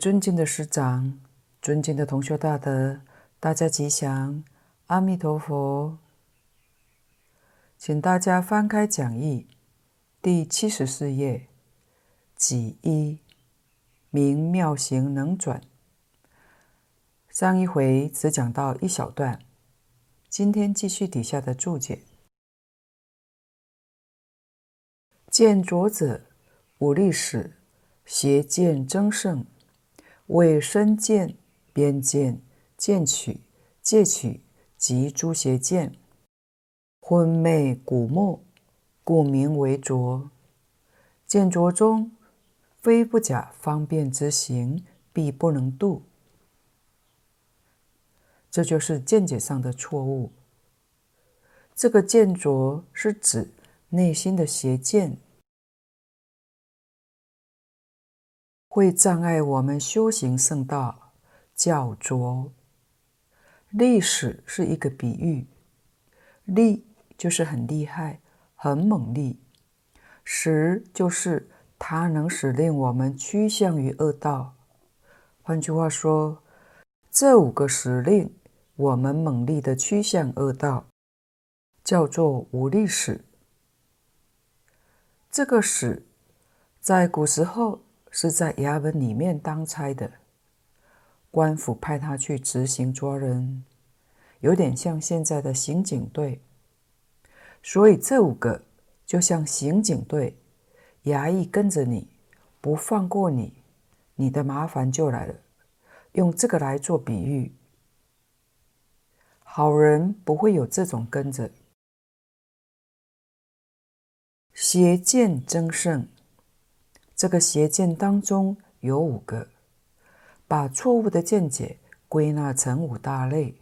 尊敬的师长，尊敬的同修大德，大家吉祥，阿弥陀佛。请大家翻开讲义第七十四页，己一，明妙行能转。上一回只讲到一小段，今天继续底下的注解。见浊者，五力使。邪见增盛，为身见、边见、见取、戒取及诸邪见，昏昧蛊没，故名为浊。见浊中，非不假方便之行，必不能度。这就是见解上的错误。这个见浊是指内心的邪见。会障碍我们修行圣道，叫着。力使是一个比喻，力就是很厉害、很猛力，使就是它能使令我们趋向于恶道。换句话说，这五个使令我们猛力的趋向恶道，叫做无历史。这个使在古时候。是在衙门里面当差的，官府派他去执行抓人，有点像现在的刑警队。所以这五个就像刑警队，衙役跟着你，不放过你，你的麻烦就来了。用这个来做比喻，好人不会有这种跟着。邪见增盛。这个邪见当中有五个，把错误的见解归纳成五大类。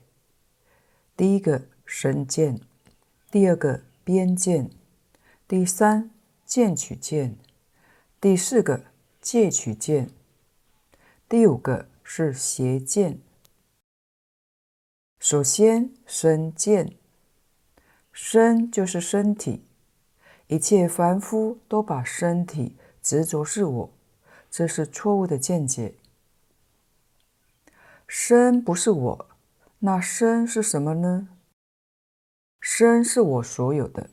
第一个身见，第二个边见，第三见取见，第四个戒取见，第五个是邪见。首先身见，身就是身体，一切凡夫都把身体。执着是我，这是错误的见解。身不是我，那身是什么呢？身是我所有的，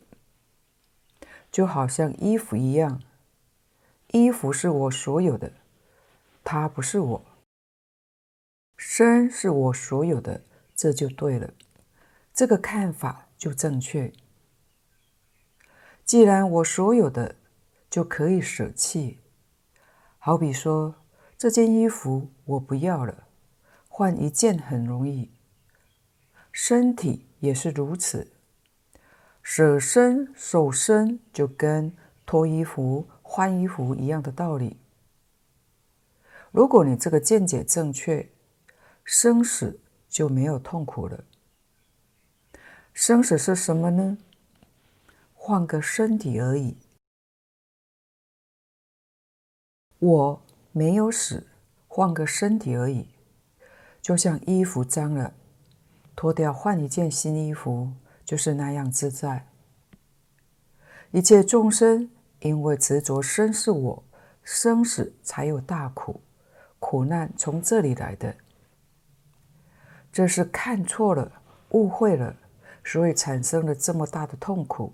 就好像衣服一样，衣服是我所有的，它不是我。身是我所有的，这就对了，这个看法就正确。既然我所有的。就可以舍弃，好比说，这件衣服我不要了，换一件很容易。身体也是如此，舍身受身就跟脱衣服换衣服一样的道理。如果你这个见解正确，生死就没有痛苦了。生死是什么呢？换个身体而已。我没有死，换个身体而已，就像衣服脏了，脱掉换一件新衣服，就是那样自在。一切众生因为执着身是我，生死才有大苦，苦难从这里来的。这是看错了，误会了，所以产生了这么大的痛苦。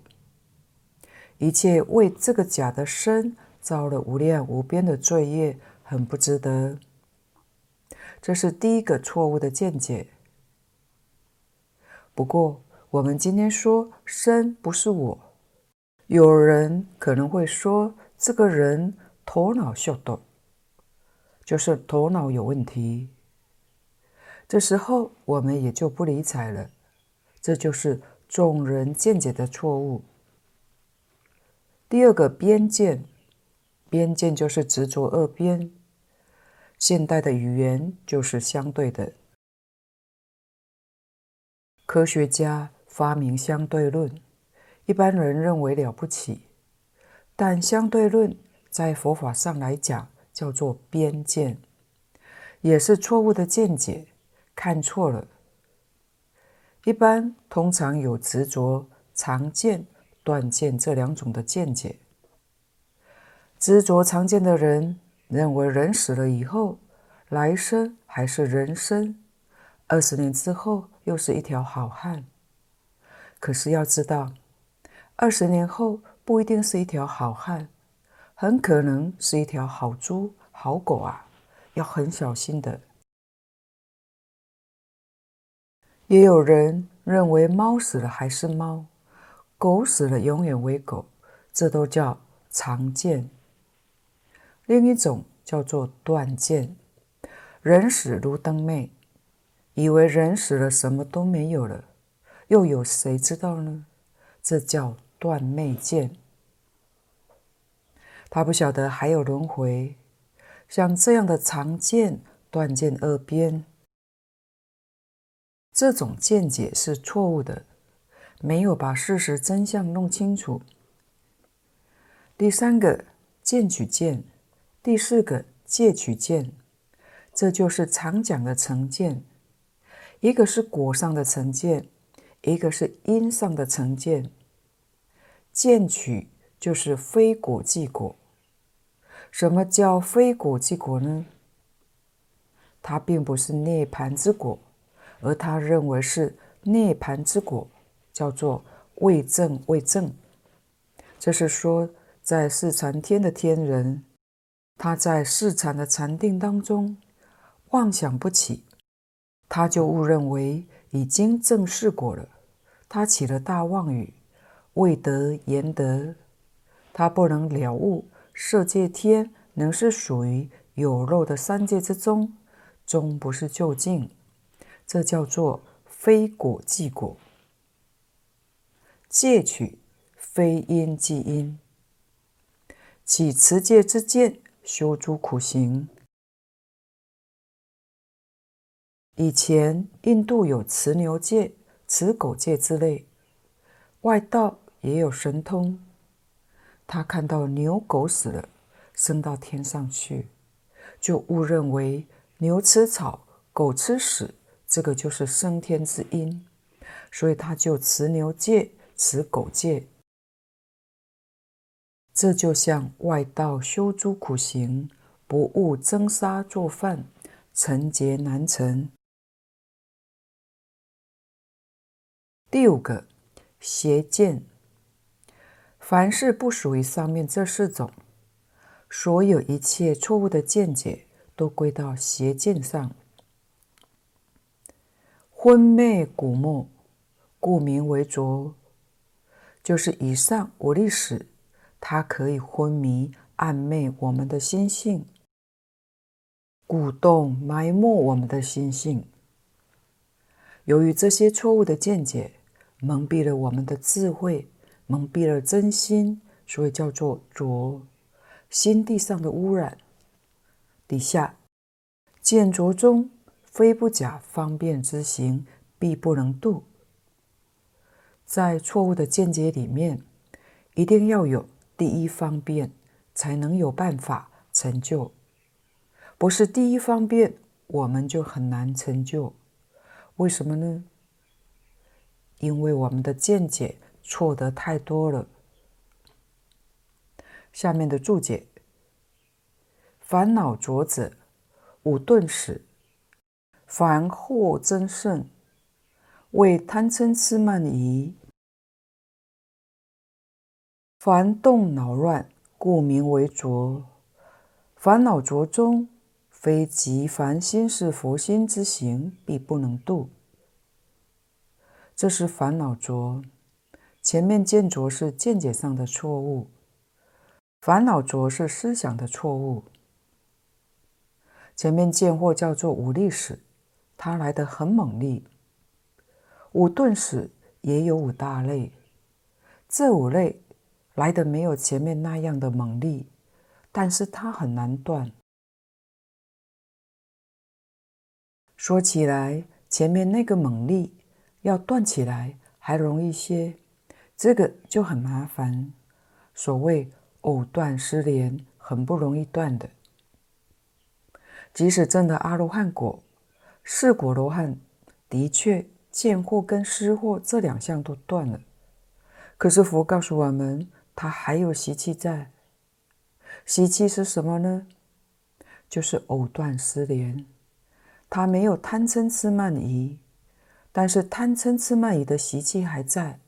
一切为这个假的身。造了无量无边的罪业，很不值得。这是第一个错误的见解。不过，我们今天说身不是我，有人可能会说这个人头脑秀逗，就是头脑有问题。这时候我们也就不理睬了，这就是众人见解的错误。第二个边见。边见就是执着二边，现代的语言就是相对的。科学家发明相对论，一般人认为了不起，但相对论在佛法上来讲叫做边见，也是错误的见解，看错了。一般通常有执着常见、断见这两种的见解。执着常见的人，认为人死了以后，来生还是人生，二十年之后又是一条好汉。可是要知道，二十年后不一定是一条好汉，很可能是一条好猪、好狗啊，要很小心的。也有人认为猫死了还是猫，狗死了永远为狗，这都叫常见。另一种叫做断见，人死如灯灭，以为人死了什么都没有了，又有谁知道呢？这叫断灭见。他不晓得还有轮回，像这样的常见、断见二边。这种见解是错误的，没有把事实真相弄清楚。第三个见取见，第四个戒取见，这就是常讲的成见。一个是果上的成见，一个是因上的成见。见取就是非果即果。什么叫非果即果呢？它并不是涅槃之果。而他认为是涅槃之果，叫做未证未证。这是说，在四禅天的天人，他在四禅的禅定当中妄想不起，他就误认为已经正视过了。他起了大妄语，未得言得，他不能了悟色界天能是属于有漏的三界之中，终不是究竟。这叫做非果即果，戒取非因即因，起持戒之见，修诸苦行。以前印度有持牛戒、持狗戒之类，外道也有神通，他看到牛狗死了，升到天上去，就误认为牛吃草，狗吃屎。这个就是升天之因，所以他就持牛戒、持狗戒。这就像外道修诸苦行，不务蒸沙做饭，成劫难成。第五个邪见，凡是不属于上面这四种，所有一切错误的见解，都归到邪见上。昏昧古没，故名为浊。就是以上五力史，它可以昏迷暗昧我们的心性，鼓动埋没我们的心性。由于这些错误的见解，蒙蔽了我们的智慧，蒙蔽了真心，所以叫做浊。心地上的污染。底下见浊中。非不假方便之行，必不能度。在错误的见解里面，一定要有第一方便，才能有办法成就。不是第一方便，我们就很难成就。为什么呢？因为我们的见解错得太多了。下面的注解：烦恼浊者，五钝使。凡惑增盛，为贪嗔痴慢疑；凡动恼乱，故名为浊。烦恼浊中，非即凡心是佛心之行，必不能度。这是烦恼浊。前面见浊是见解上的错误，烦恼浊是思想的错误。前面见或叫做五力使。它来得很猛烈，五钝使也有五大类，这五类来的没有前面那样的猛烈，但是它很难断。说起来，前面那个猛烈要断起来还容易些，这个就很麻烦。所谓藕断丝连，很不容易断的。即使证得阿罗汉果。四果罗汉的确见惑跟思惑这两项都断了，可是佛告诉我们，他还有习气在。习气是什么呢？就是藕断丝连。他没有贪嗔痴慢疑，但是贪嗔痴慢疑的习气还在，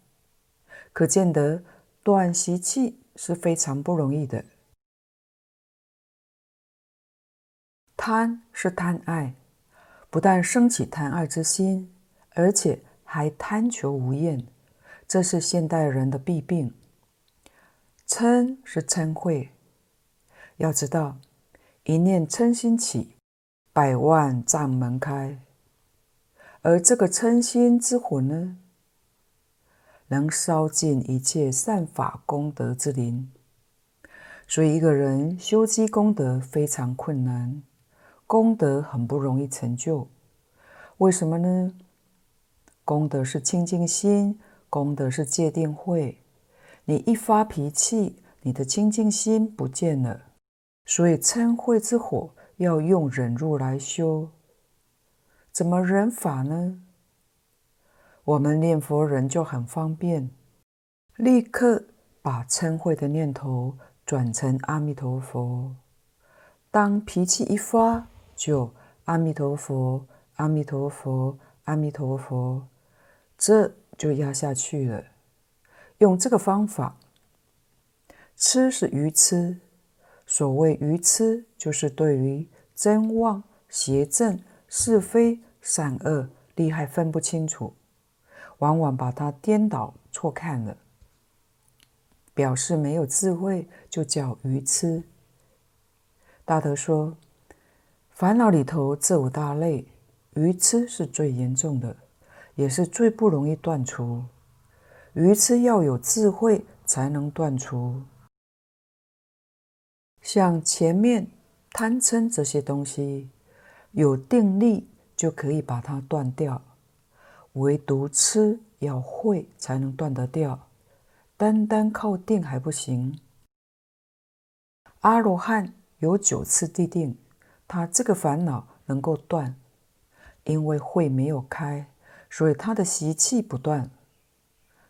可见得断习气是非常不容易的。贪是贪爱，不但升起贪爱之心，而且还贪求无厌，这是现代人的弊病。嗔是嗔恚，要知道，一念嗔心起，百万障门开。而这个嗔心之火呢，能烧尽一切善法功德之林。所以，一个人修积功德非常困难。功德很不容易成就，为什么呢？功德是清净心，功德是戒定慧。你一发脾气，你的清净心不见了。所以嗔恚之火要用忍辱来修。怎么忍法呢？我们念佛人就很方便，立刻把嗔恚的念头转成阿弥陀佛。当脾气一发，就阿弥陀佛，阿弥陀佛，阿弥陀佛，这就压下去了。用这个方法，痴是愚痴。所谓愚痴，就是对于真妄、邪正、是非、善恶、利害分不清楚，往往把它颠倒错看了，表示没有智慧，就叫愚痴。大德说。烦恼里头这五大类，愚痴是最严重的，也是最不容易断除。愚痴要有智慧才能断除。像前面贪嗔这些东西，有定力就可以把它断掉。唯独痴要慧才能断得掉，单单靠定还不行。阿罗汉有九次地定。他这个烦恼能够断，因为慧没有开，所以他的习气不断。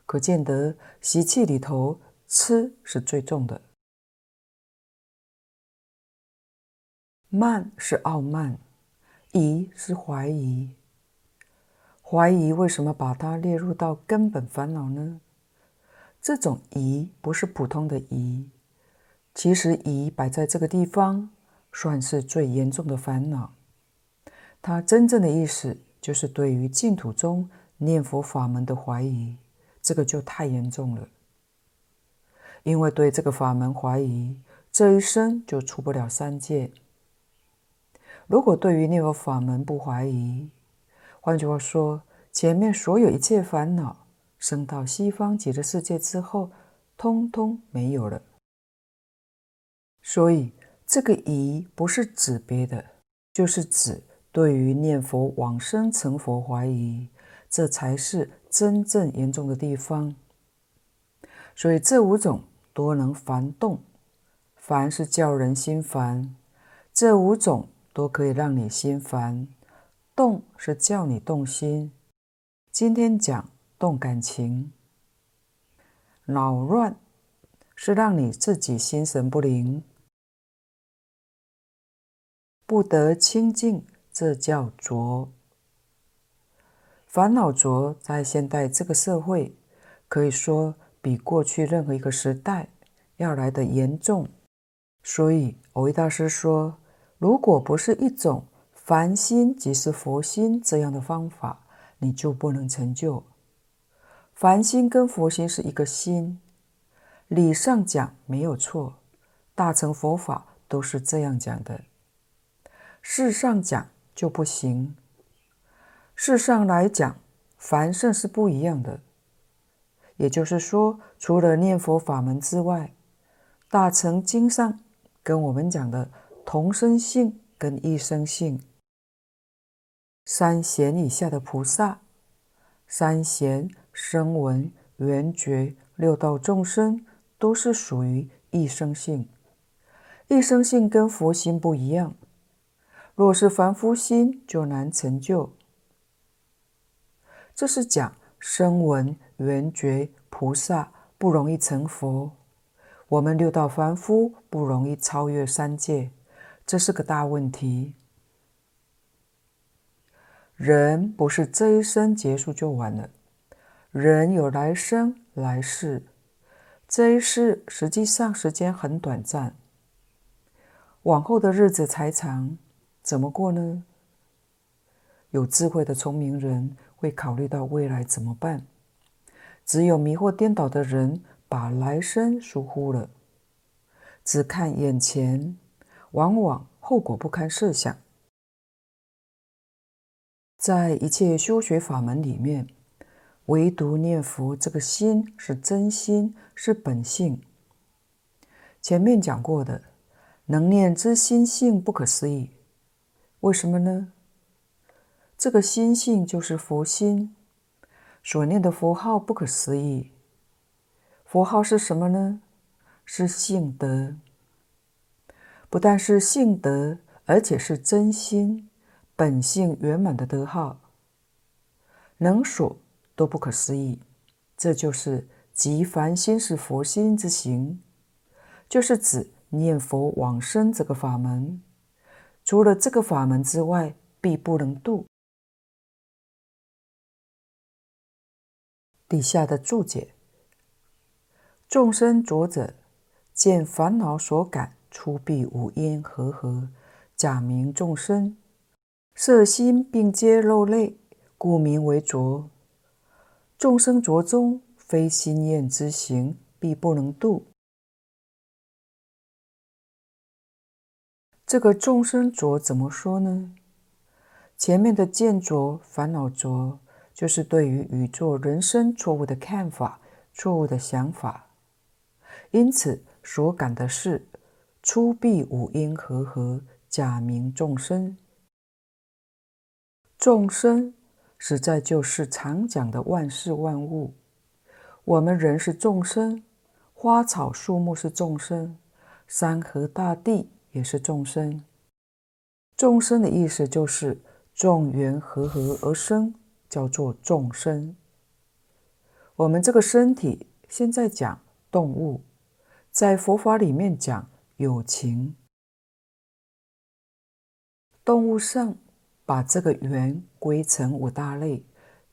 可见得习气里头，痴是最重的。慢是傲慢，疑是怀疑。怀疑为什么把它列入到根本烦恼呢？这种疑不是普通的疑，其实疑摆在这个地方。算是最严重的烦恼。它真正的意思就是对于净土中念佛法门的怀疑，这个就太严重了。因为对这个法门怀疑，这一生就出不了三界。如果对于念佛法门不怀疑，换句话说，前面所有一切烦恼，升到西方极乐世界之后，通通没有了。所以。这个疑不是指别的，就是指对于念佛往生成佛怀疑，这才是真正严重的地方。所以这五种多能烦动，烦是叫人心烦，这五种都可以让你心烦。动是叫你动心，今天讲动感情。恼乱是让你自己心神不宁。不得清净，这叫浊。烦恼浊在现代这个社会，可以说比过去任何一个时代要来的严重。所以，蕅益大师说，如果不是一种凡心即是佛心这样的方法，你就不能成就。凡心跟佛心是一个心，理上讲没有错，大乘佛法都是这样讲的。事上讲就不行。事上来讲，凡圣是不一样的。也就是说，除了念佛法门之外，大乘经上跟我们讲的同生性跟一生性，三贤以下的菩萨，三贤、声闻、缘觉、六道众生，都是属于一生性。一生性跟佛心不一样。若是凡夫心，就难成就。这是讲声闻、缘觉菩萨不容易成佛，我们六道凡夫不容易超越三界，这是个大问题。人不是这一生结束就完了，人有来生来世，这一世实际上时间很短暂，往后的日子才长，怎么过呢？有智慧的聪明人会考虑到未来怎么办，只有迷惑颠倒的人把来生疏忽了，只看眼前。往往后果不堪设想。在一切修学法门里面，唯独念佛这个心是真心，是本性。前面讲过的，能念之心性不可思议。为什么呢？这个心性就是佛心，所念的佛号不可思议。佛号是什么呢？是性德。不但是性德，而且是真心、本性圆满的德号，能所都不可思议。这就是即凡心是佛心之行，就是指念佛往生这个法门。除了这个法门之外，必不能度。底下的注解：众生浊者，见烦恼所感。出必五阴和合，假名众生，色心并皆肉类，故名为着。众生着中，非心验之行，必不能度。这个众生浊怎么说呢？前面的见着、烦恼着，就是对于宇宙人生错误的看法、错误的想法，因此所感的是。出必五阴和合，假名众生。众生实在就是常讲的万事万物。我们人是众生，花草树木是众生，山河大地也是众生。众生的意思就是众缘和合而生，叫做众生。我们这个身体现在讲动物，在佛法里面讲。有情，动物上把这个缘归成五大类，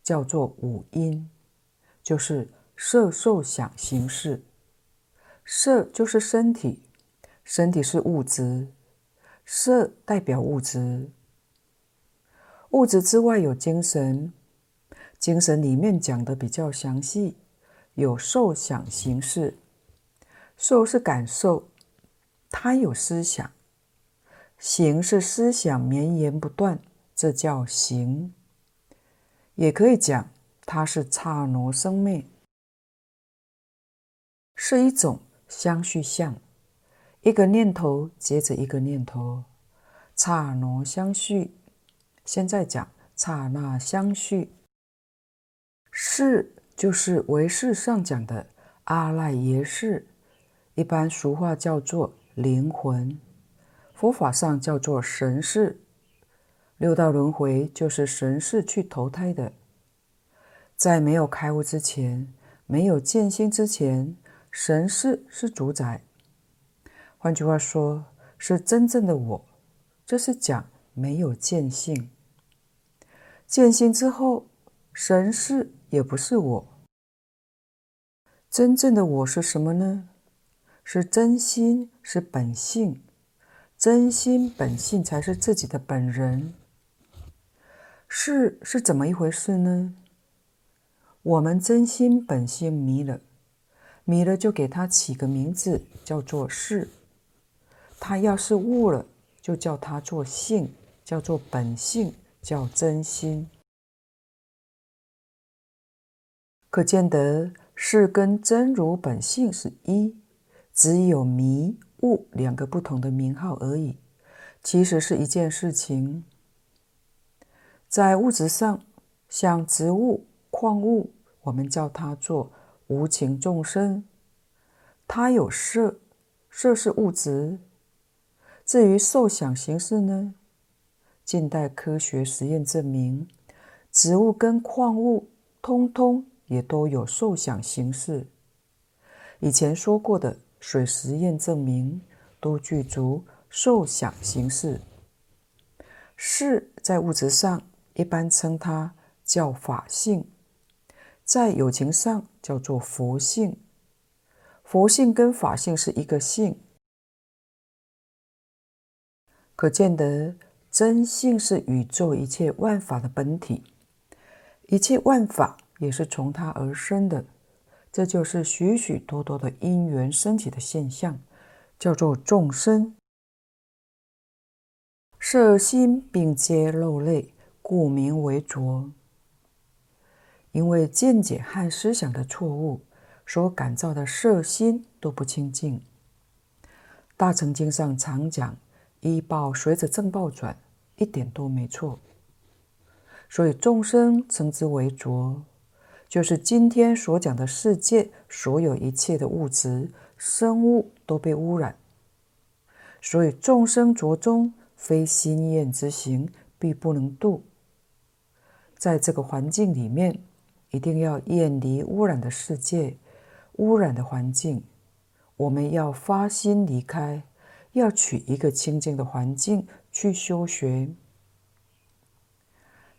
叫做五音，就是色、受、想、行、识。色就是身体，身体是物质，色代表物质。物质之外有精神，精神里面讲的比较详细，有受、想、行、识。受是感受。它有思想，行是思想绵延不断，这叫行。也可以讲，它是刹那生灭，是一种相续相，一个念头接着一个念头，刹那相续。现在讲刹那相续，识就是唯识上讲的阿赖耶识，一般俗话叫做。灵魂，佛法上叫做神识，六道轮回就是神识去投胎的。在没有开悟之前，没有见性之前，神识是主宰。换句话说，是真正的我。这是讲没有见性。见性之后，神识也不是我。真正的我是什么呢？是真心，是本性，真心本性才是自己的本人。是是怎么一回事呢？我们真心本性迷了，迷了就给他起个名字，叫做是。他要是悟了，就叫他做性，叫做本性，叫真心。可见得是跟真如本性是一。只有迷悟两个不同的名号而已，其实是一件事情。在物质上，像植物、矿物，我们叫它做无情众生。它有色，色是物质。至于受想行识呢？近代科学实验证明，植物跟矿物通通也都有受想行识。以前说过的。水实验证明，都具足受想行识。是在物质上一般称它叫法性，在有情上叫做佛性。佛性跟法性是一个性，可见得真性是宇宙一切万法的本体，一切万法也是从它而生的。这就是许许多多的因缘升起的现象，叫做众生。色心并皆肉类，故名为浊。因为见解和思想的错误。所感召的色心都不清净。大乘经上常讲“一报随着正报转”，一点都没错。所以众生称之为浊，就是今天所讲的世界所有一切的物质生物都被污染。所以众生浊中，非心验之行，必不能度。在这个环境里面，一定要远离污染的世界。污染的环境，我们要发心离开，要取一个清净的环境去修学。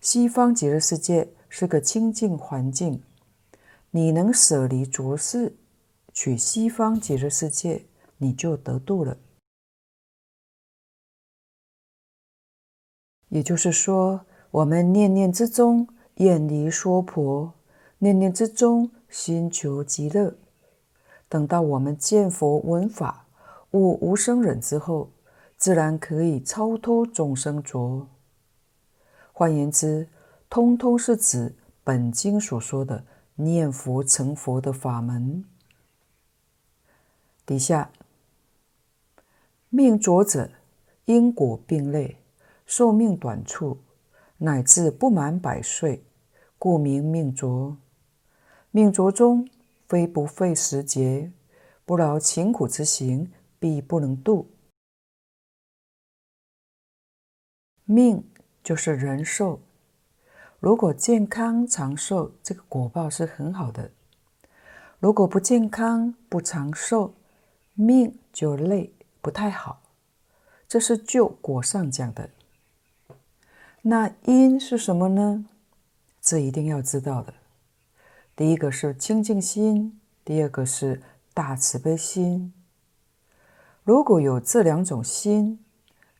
西方极乐世界是个清净环境，你能舍离浊世，取西方极乐世界，你就得度了。也就是说，我们念念之中远离娑婆，念念之中心求极乐。等到我们见佛闻法悟无生忍之后，自然可以超脱众生浊。换言之，通通是指本经所说的念佛成佛的法门。底下，命浊者，因果并累，寿命短促，乃至不满百岁，故名命浊。命浊中。非不费时节，不劳勤苦之行，必不能度。命就是人寿，如果健康长寿，这个果报是很好的；如果不健康不长寿，命就累，不太好。这是就果上讲的。那因是什么呢？这一定要知道的。第一个是清净心，第二个是大慈悲心。如果有这两种心，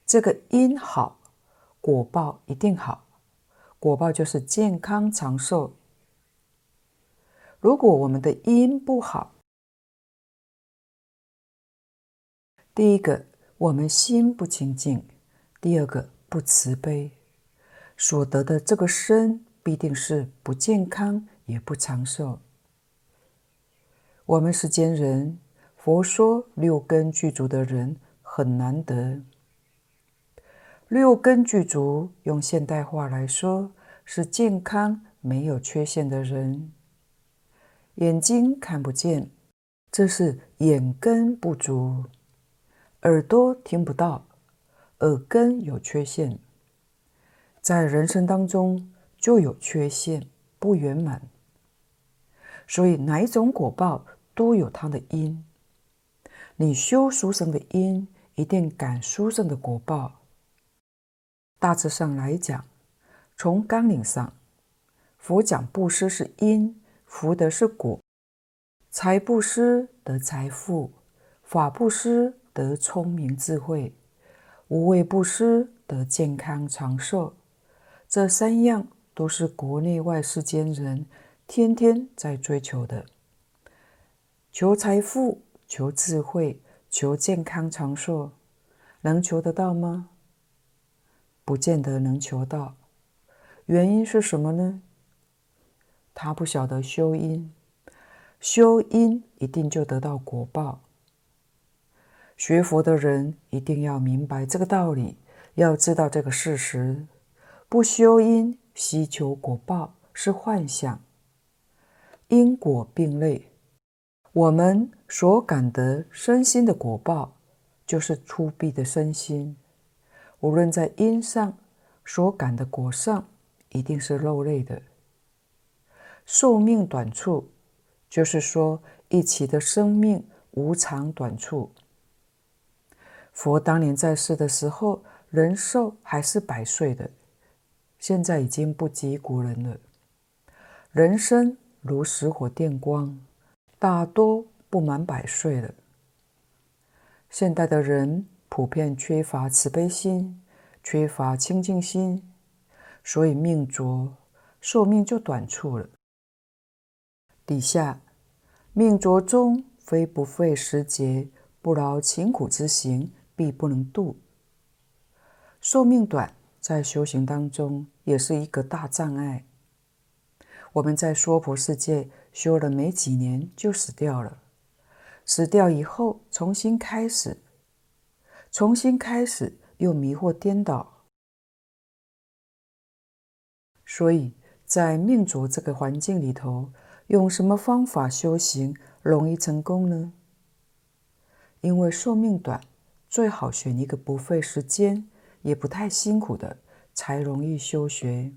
这个因好，果报一定好。果报就是健康长寿。如果我们的因不好，第一个我们心不清净，第二个不慈悲，所得的这个身必定是不健康。也不长寿。我们世间人，佛说六根具足的人很难得。六根具足，用现代话来说，是健康没有缺陷的人。眼睛看不见，这是眼根不足；耳朵听不到，耳根有缺陷。在人生当中就有缺陷，不圆满。所以，哪一种果报都有它的因。你修殊胜的因，一定感殊胜的果报。大致上来讲，从纲领上，佛讲布施是因，福德是果。财布施得财富，法布施得聪明智慧，无畏布施得健康长寿。这三样都是国内外世间人。天天在追求的，求财富、求智慧、求健康长寿，能求得到吗？不见得能求到。原因是什么呢？他不晓得修因，修因一定就得到果报。学佛的人一定要明白这个道理，要知道这个事实。不修因，希求果报是幻想。因果并类，我们所感得身心的果报，就是出必的身心。无论在因上所感的果上，一定是肉类的。寿命短促，就是说一期的生命无常短促。佛当年在世的时候，人寿还是百岁的，现在已经不及古人了。人生如石火电光，大多不满百岁了。现代的人普遍缺乏慈悲心，缺乏清净心，所以命浊，寿命就短促了。底下，命浊中，非不费时节，不劳勤苦之行，必不能度。寿命短，在修行当中也是一个大障碍。我们在娑婆世界修了没几年就死掉了。死掉以后，重新开始，重新开始又迷惑颠倒，所以在命浊这个环境里头，用什么方法修行容易成功呢？因为寿命短，最好选一个不费时间，也不太辛苦的，才容易修学。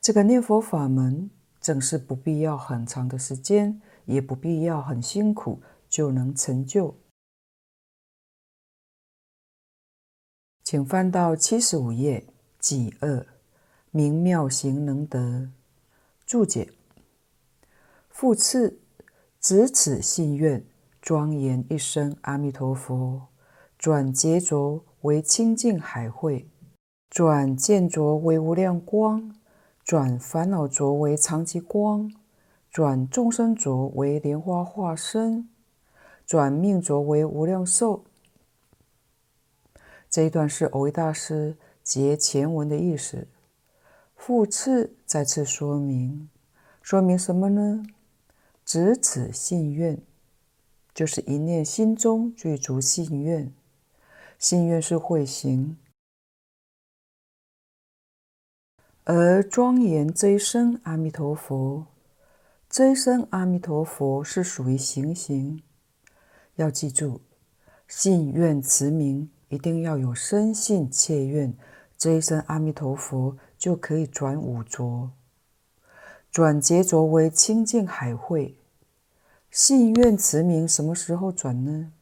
这个念佛法门，正是不必要很长的时间，也不必要很辛苦。就能成就。请翻到七十五页，己二，明妙行能得。注解：复次，执此信愿，庄严一声阿弥陀佛，转劫浊为清净海会，转见浊为无量光，转烦恼浊为常寂光，转众生浊为莲花化身。转命浊为无量寿。这一段是蕅益大师结前文的意思。复次再次说明，说明什么呢？执此信愿，就是一念心中具足信愿，信愿是慧行，而庄严这一声阿弥陀佛，这一声阿弥陀佛是属于行行。要记住，信愿持名一定要有深信切愿，这一声阿弥陀佛就可以转五浊，转劫浊为清净海会。信愿持名什么时候转呢？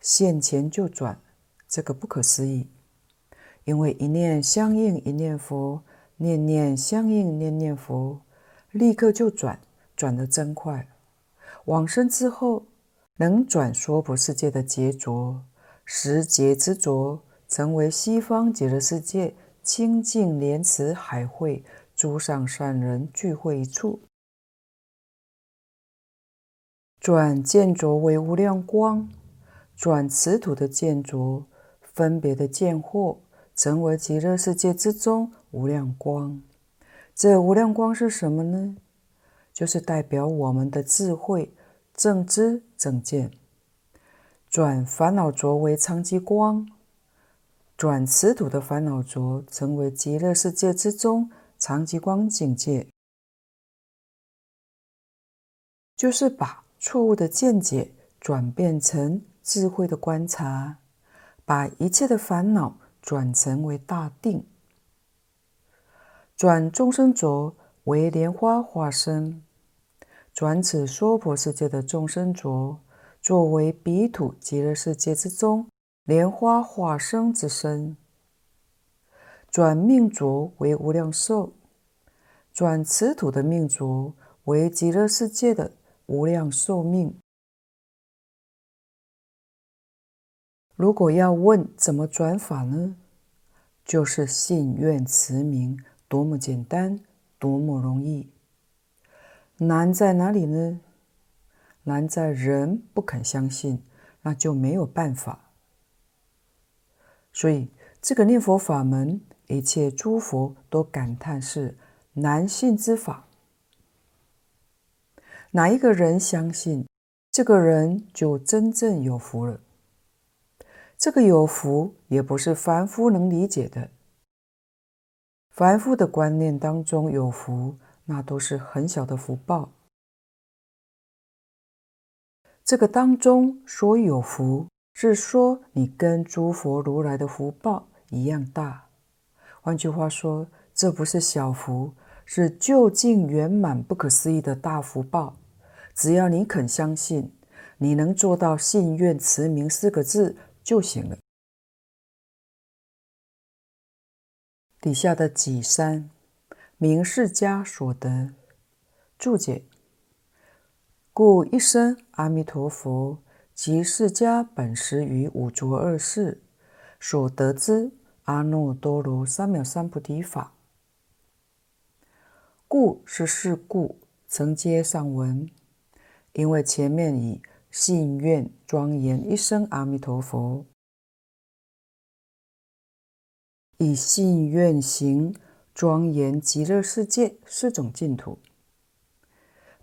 现前就转，这个不可思议，因为一念相应一念佛，念念相应念念佛，立刻就转，转得真快。往生之后。能转娑婆世界的劫浊，十劫之浊，成为西方极乐世界清净莲池海会，诸上善人聚会一处。转见浊为无量光，转此土的见浊，分别的见惑，成为极乐世界之中无量光。这无量光是什么呢？就是代表我们的智慧。正知正见，转烦恼浊为常寂光，转此土的烦恼浊成为极乐世界之中常寂光境界，就是把错误的见解转变成智慧的观察，把一切的烦恼转成为大定，转众生浊为莲花化身。转此娑婆世界的众生浊，作为彼土极乐世界之中莲花化身之身；转命浊为无量寿，转此土的命浊为极乐世界的无量寿命。如果要问怎么转法呢？就是信愿持名，多么简单，多么容易。难在哪里呢？难在人不肯相信，那就没有办法。所以这个念佛法门，一切诸佛都感叹是难信之法。哪一个人相信，这个人就真正有福了。这个有福也不是凡夫能理解的。凡夫的观念当中有福。那都是很小的福报。这个当中说有福，是说你跟诸佛如来的福报一样大。换句话说，这不是小福，是究竟圆满、不可思议的大福报。只要你肯相信，你能做到信愿持名四个字，就行了。底下的己三，名世家所得。注解：故一生阿弥陀佛，即释迦本师于五浊恶世所得之阿耨多罗三藐三菩提法。故是是故，承接上文，因为前面以信愿庄严一生阿弥陀佛。以信愿行庄严极乐世界四种净土。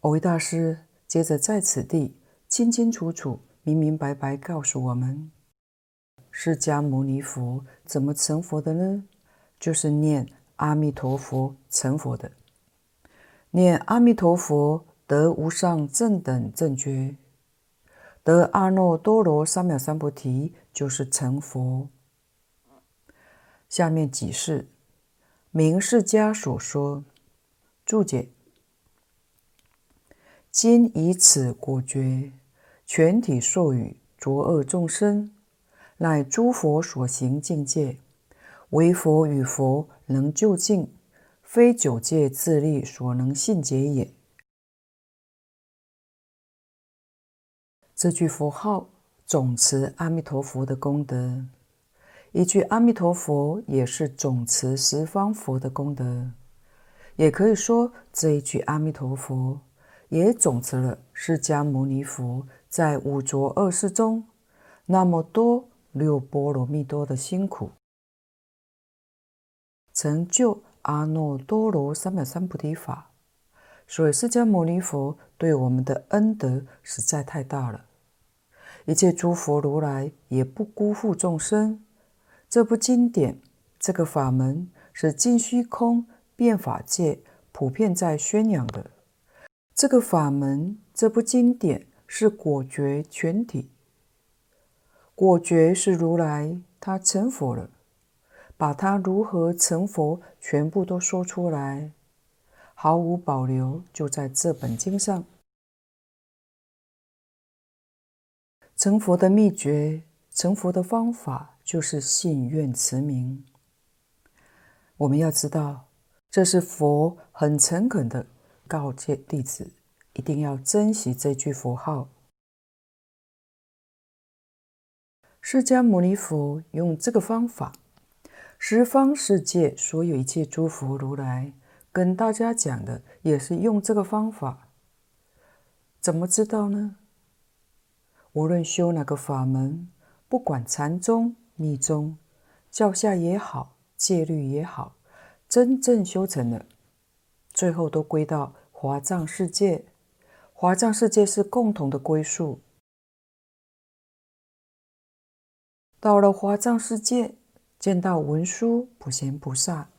蕅益大师接着在此地清清楚楚、明明白白告诉我们：释迦牟尼佛怎么成佛的呢？就是念阿弥陀佛成佛的。念阿弥陀佛得无上正等正觉，得阿耨多罗三藐三菩提，就是成佛。下面几释名释迦所说注解：今以此果觉，全体授予浊恶众生，乃诸佛所行境界，唯佛与佛能究竟，非九界自力所能信解也。这句佛号总持阿弥陀佛的功德。一句阿弥陀佛也是总持十方佛的功德，也可以说这一句阿弥陀佛也总持了释迦牟尼佛在五浊恶世中那么多六波罗蜜多的辛苦，成就阿耨多罗三藐三菩提法。所以释迦牟尼佛对我们的恩德实在太大了，一切诸佛如来也不辜负众生。这部经典，这个法门是尽虚空遍法界普遍在宣扬的。这个法门，这部经典是果觉全体。果觉是如来他成佛了，把他如何成佛全部都说出来，毫无保留，就在这本经上。成佛的秘诀，成佛的方法。就是信愿持名。我们要知道，这是佛很诚恳的告诫弟子，一定要珍惜这句佛号。释迦牟尼佛用这个方法，十方世界所有一切诸佛如来跟大家讲的，也是用这个方法。怎么知道呢？无论修哪个法门，不管禅宗。密宗、教下也好，戒律也好，真正修成了，最后都归到华藏世界。华藏世界是共同的归宿。到了华藏世界，见到文殊、普贤菩萨，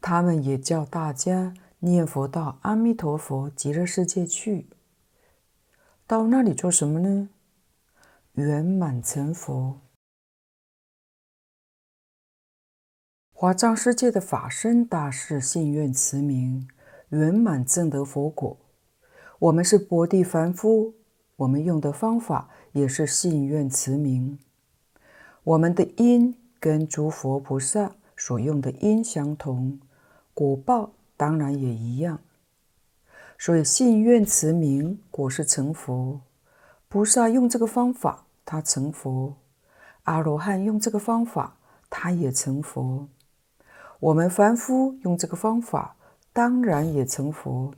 他们也叫大家念佛到阿弥陀佛极乐世界去。到那里做什么呢？圆满成佛，华藏世界的法身大士信愿持名，圆满证得佛果。我们是薄地凡夫，我们用的方法也是信愿持名。我们的因跟诸佛菩萨所用的因相同，果报当然也一样。所以信愿持名，果是成佛。菩萨用这个方法。他成佛，阿罗汉用这个方法，他也成佛。我们凡夫用这个方法，当然也成佛。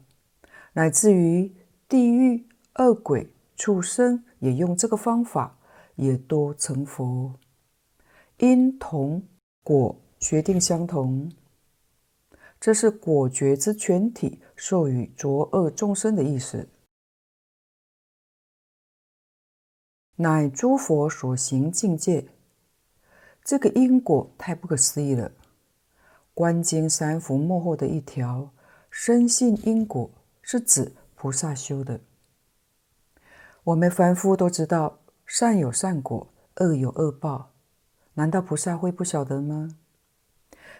乃至于地狱、恶鬼、畜生也用这个方法，也都成佛。因同果决定相同，这是果觉之全体授予浊恶众生的意思。乃诸佛所行境界，这个因果太不可思议了。观经三伏末后的一条，深信因果是指菩萨修的。我们凡夫都知道，善有善果，恶有恶报，难道菩萨会不晓得吗？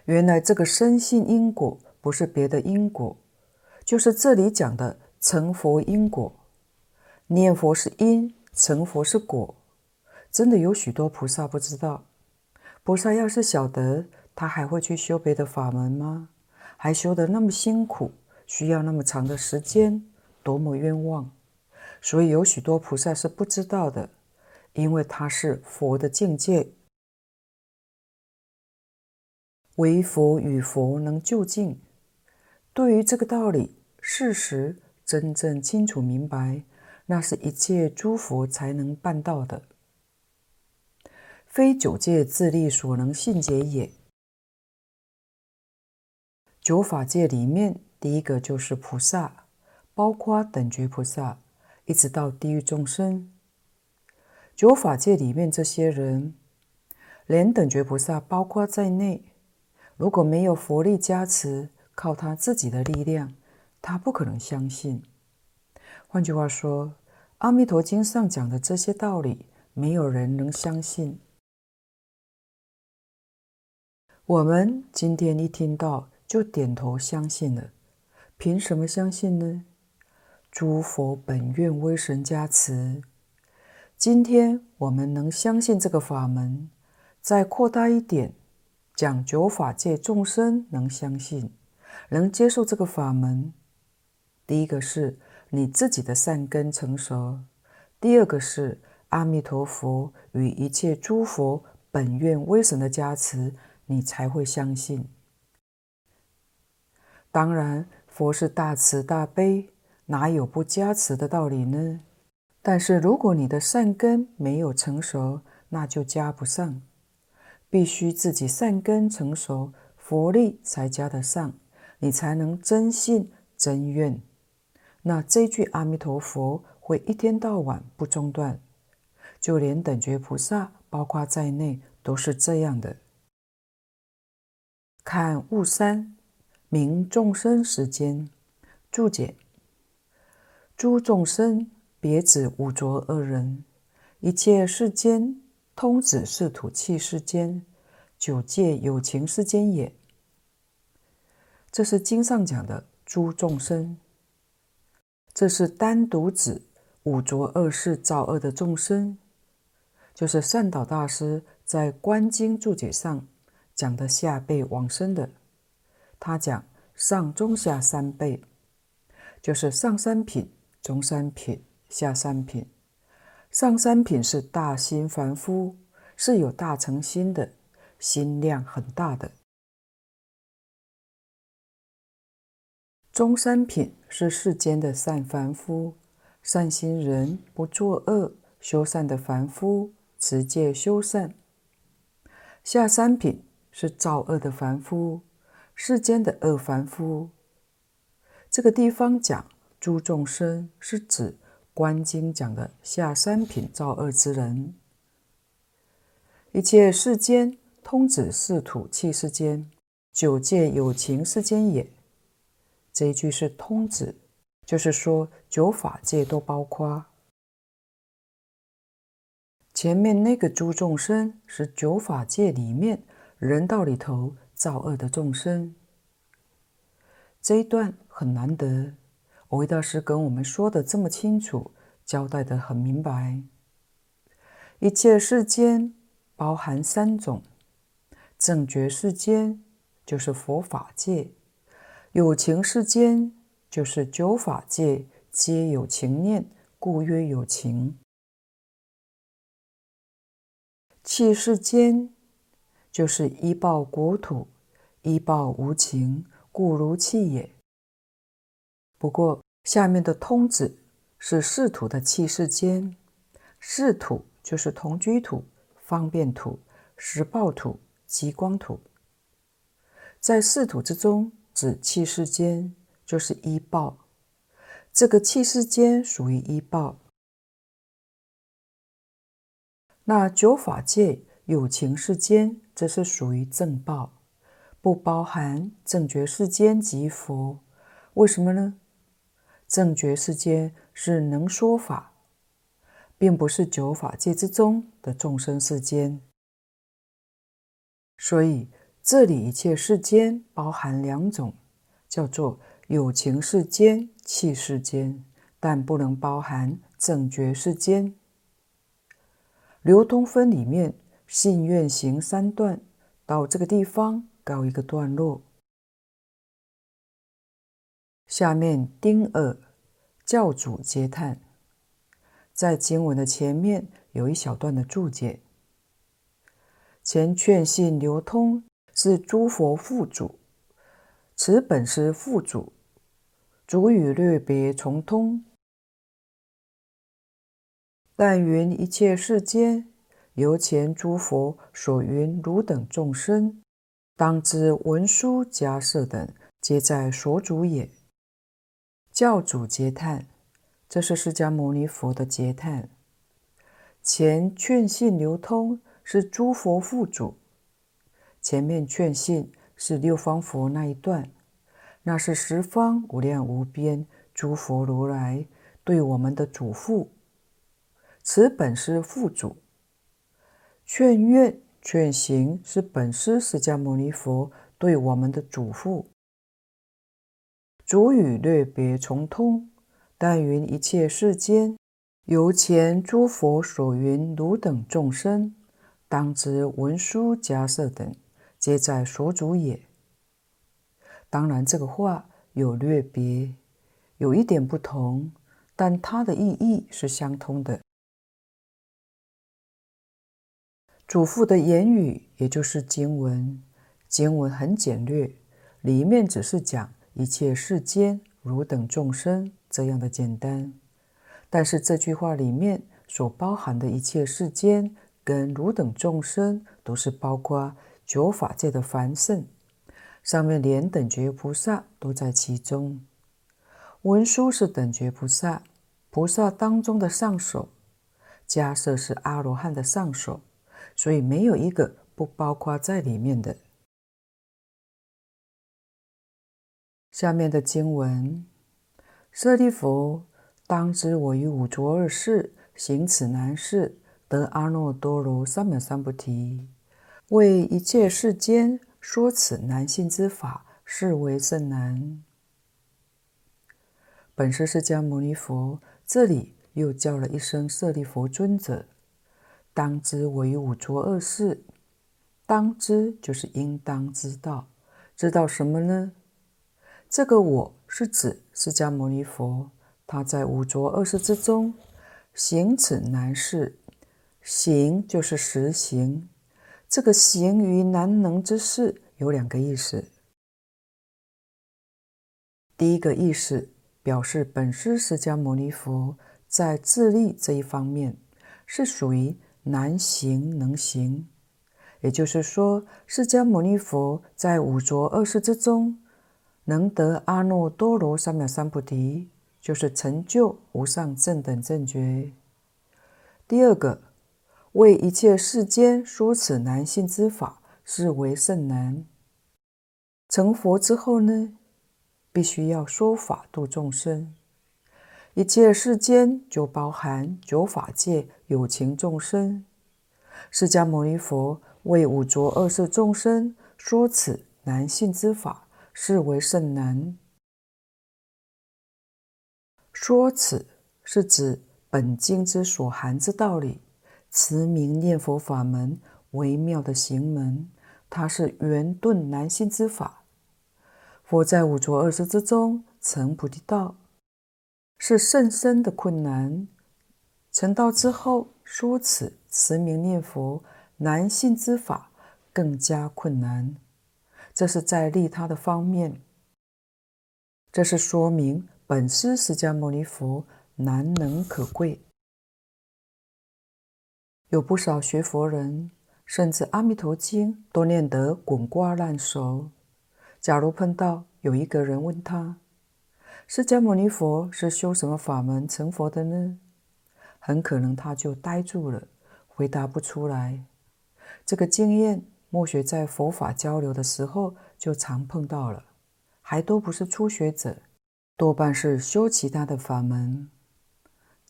原来这个深信因果，不是别的因果，就是这里讲的成佛因果。念佛是因。成佛是果，真的有许多菩萨不知道。菩萨要是晓得，他还会去修别的法门吗？还修得那么辛苦，需要那么长的时间，多么冤枉！所以有许多菩萨是不知道的，因为他是佛的境界，唯佛与佛能究竟。对于这个道理，事实真正清楚明白，那是一切诸佛才能办到的。非九界自力所能信解也。九法界里面，第一个就是菩萨，包括等觉菩萨，一直到地狱众生。九法界里面这些人，连等觉菩萨包括在内，如果没有佛力加持，靠他自己的力量，他不可能相信。换句话说，《阿弥陀经》上讲的这些道理，没有人能相信。我们今天一听到就点头相信了，凭什么相信呢？诸佛本愿威神加持。今天我们能相信这个法门，再扩大一点，讲九法界众生能相信、能接受这个法门。第一个是你自己的善根成熟，第二个是阿弥陀佛与一切诸佛本愿威神的加持。你才会相信。当然，佛是大慈大悲，哪有不加持的道理呢？但是，如果你的善根没有成熟，那就加不上。必须自己善根成熟，佛力才加得上，你才能真信真愿。那这句阿弥陀佛会一天到晚不中断，就连等觉菩萨，包括在内，都是这样的。看悟山，名众生世间注解。诸众生别指五浊恶人，一切世间通指是土器世间，九界有情世间也。这是经上讲的诸众生，这是单独指五浊恶世造恶的众生，就是善导大师在《观经注解》上。讲的下辈往生的，他讲上中下三辈，就是上三品、中三品、下三品。上三品是大心凡夫，是有大乘心的，心量很大的。中三品是世间的善凡夫，善心人，不作恶，修善的凡夫，持戒修善。下三品。是造恶的凡夫，世间的恶凡夫。这个地方讲诸众生，是指观经讲的下三品造恶之人。一切世间通指识土器世间，九界有情世间也。这一句是通指，就是说九法界都包括。前面那个诸众生是九法界里面。人道里头造恶的众生，这一段很难得。蕅益大师跟我们说的这么清楚，交代的很明白。一切世间包含三种：正觉世间就是佛法界，有情世间就是九法界，皆有情念，故曰有情。器世间。就是依报国土，依报无情，故如器也。不过下面的通指是识土的器世间，识土就是同居土、方便土、实报土、极光土。在识土之中，指器世间就是依报，这个器世间属于依报。那九法界有情世间。这是属于正报，不包含正觉世间及佛。为什么呢？正觉世间是能说法，并不是九法界之中的众生世间。所以这里一切世间包含两种，叫做有情世间、器世间，但不能包含正觉世间。流通分里面信愿行三段到这个地方告一个段落。下面丁二教主接叹，在经文的前面有一小段的注解：前劝信流通是诸佛父主，此本是父主，主语略别从通。但云一切世间，由前诸佛所云汝等众生，当知文殊、迦叶等，皆在所主也。教主嗟叹，这是释迦牟尼佛的嗟叹。前劝信流通是诸佛父祖，前面劝信是六方佛那一段，那是十方无量无边诸佛如来对我们的嘱咐。此本是父祖，劝愿劝行是本师释迦牟尼佛对我们的嘱咐。主语略别从通，但云一切世间，由前诸佛所云汝等众生，当知文殊、迦叶等，皆在所主也。当然，这个话有略别，有一点不同，但它的意义是相通的。祖父的言语，也就是经文。经文很简略，里面只是讲一切世间汝等众生这样的简单。但是这句话里面所包含的一切世间跟汝等众生，都是包括九法界的凡圣，上面连等觉菩萨都在其中。文殊是等觉菩萨，菩萨当中的上首；迦叶是阿罗汉的上首。所以没有一个不包括在里面的。下面的经文：舍利弗，当知我于五浊恶世行此难事，得阿耨多罗三藐三菩提，为一切世间说此难信之法，是为甚难。本师释迦牟尼佛这里又叫了一声舍利弗尊者。当知我于五浊恶世，当知就是应当知道，知道什么呢？这个我是指释迦牟尼佛，他在五浊恶世之中行此难事，行就是实行，这个行于难能之事有两个意思。第一个意思表示本师释迦牟尼佛在智力这一方面是属于。难行能行，也就是说，释迦牟尼佛在五浊恶世之中，能得阿耨多罗三藐三菩提，就是成就无上正等正觉。第二个，为一切世间说此难信之法，是为甚难。成佛之后呢，必须要说法度众生。一切世间就包含九法界有情众生。释迦牟尼佛为五浊恶世众生说此难信之法，是为甚难。说此是指本经之所含之道理，持名念佛法门微妙的行门，它是圆顿难信之法。佛在五浊恶世之中成菩提道。是甚深的困难，成道之后说此持名念佛难信之法更加困难。这是在利他的方面，这是说明本师释迦牟尼佛难能可贵。有不少学佛人，甚至《阿弥陀经》都念得滚瓜烂熟。假如碰到有一个人问他，释迦牟尼佛是修什么法门成佛的呢？很可能他就呆住了，回答不出来。这个经验，末学在佛法交流的时候就常碰到了，还都不是初学者，多半是修其他的法门。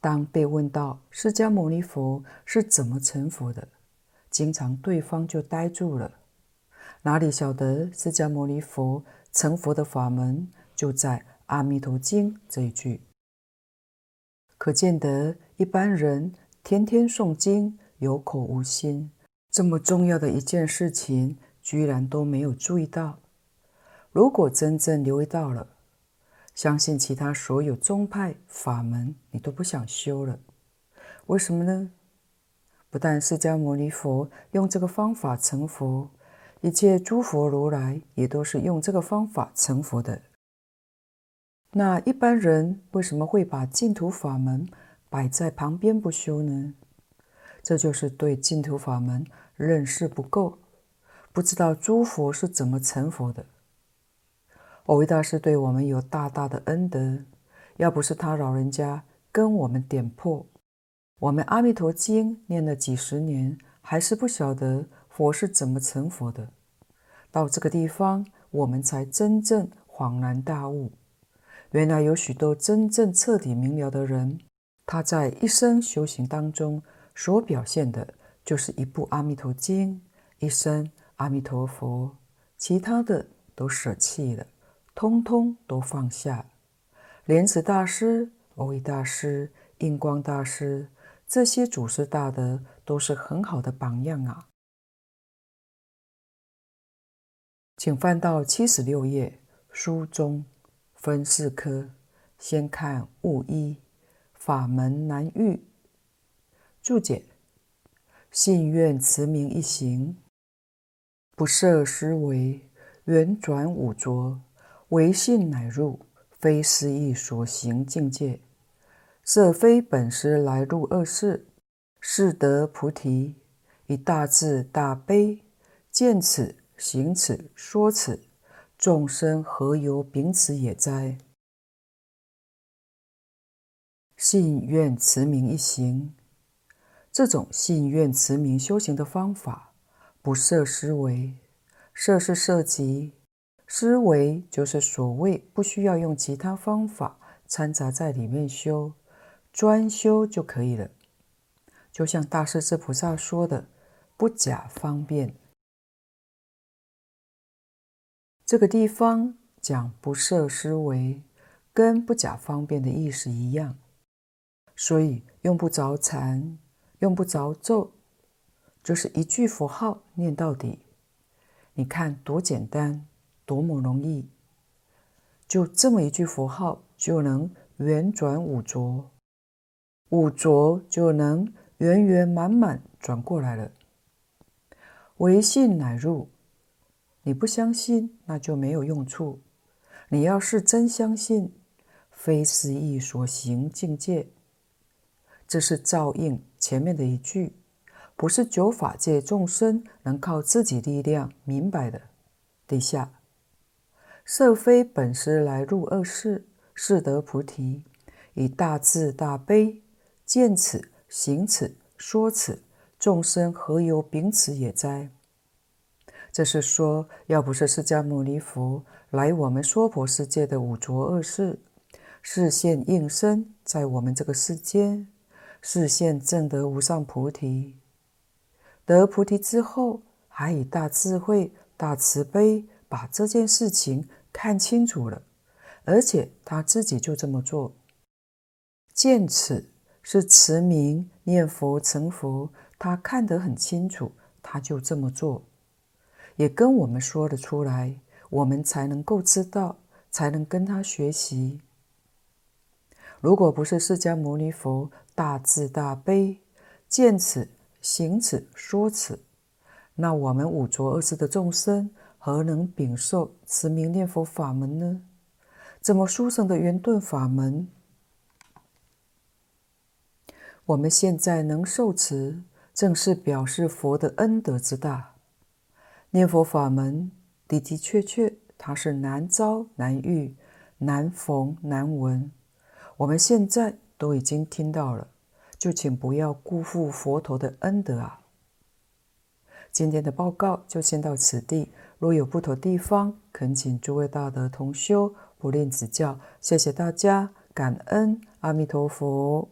当被问到释迦牟尼佛是怎么成佛的，经常对方就呆住了，哪里晓得释迦牟尼佛成佛的法门就在。《阿弥陀经》这一句，可见得一般人天天诵经，有口无心，这么重要的一件事情，居然都没有注意到。如果真正留意到了，相信其他所有宗派法门，你都不想修了。为什么呢？不但释迦牟尼佛用这个方法成佛，一切诸佛如来也都是用这个方法成佛的。那一般人为什么会把净土法门摆在旁边不修呢？这就是对净土法门认识不够，不知道诸佛是怎么成佛的。蕅益大师对我们有大大的恩德，要不是他老人家跟我们点破，我们《阿弥陀经》念了几十年，还是不晓得佛是怎么成佛的。到这个地方，我们才真正恍然大悟。原来有许多真正彻底明了的人，他在一生修行当中所表现的，就是一部《阿弥陀经》，一声阿弥陀佛，其他的都舍弃了，通通都放下。莲池大师、蕅益大师、印光大师这些祖师大德，都是很好的榜样啊！请翻到七十六页书中。分四科，先看戊一，法门难遇。注解：信愿持名一行，不设思维，圆转五浊，唯信乃入，非思意所行境界。设非本师来入恶世，是得菩提。以大智大悲，见此行此说此。众生何由秉此也哉？信愿持名一行，这种信愿持名修行的方法，不设思维。设是设极，思维就是所谓不需要用其他方法掺杂在里面修，专修就可以了。就像大势至菩萨说的：“不假方便。”这个地方讲不设思维，跟不假方便的意思一样，所以用不着禅，用不着咒，就是一句佛号念到底。你看多简单，多么容易，就这么一句佛号就能圆转五浊，五浊就能圆圆满满转过来了。唯信乃入。你不相信，那就没有用处。你要是真相信，非思意所行境界，这是照应前面的一句，不是九法界众生能靠自己力量明白的。底下，设非本师来入恶世，是得菩提。以大智大悲，见此行此说此，众生何由秉此也哉？这是说，要不是释迦牟尼佛来我们娑婆世界的五浊恶世，示现应身在我们这个世间，示现证得无上菩提，得菩提之后，还以大智慧、大慈悲把这件事情看清楚了，而且他自己就这么做。见此是持名念佛成佛，他看得很清楚，他就这么做。也跟我们说得出来，我们才能够知道，才能跟他学习。如果不是释迦牟尼佛大智大悲，见此行此说此，那我们五浊恶世的众生何能禀受持名念佛法门呢？怎么殊胜的圆顿法门，我们现在能受持，正是表示佛的恩德之大。念佛法门的的确确，它是难遭难遇、难逢难闻。我们现在都已经听到了，就请不要辜负佛陀的恩德啊！今天的报告就先到此地，若有不妥地方，恳请诸位大德同修不吝指教。谢谢大家，感恩阿弥陀佛。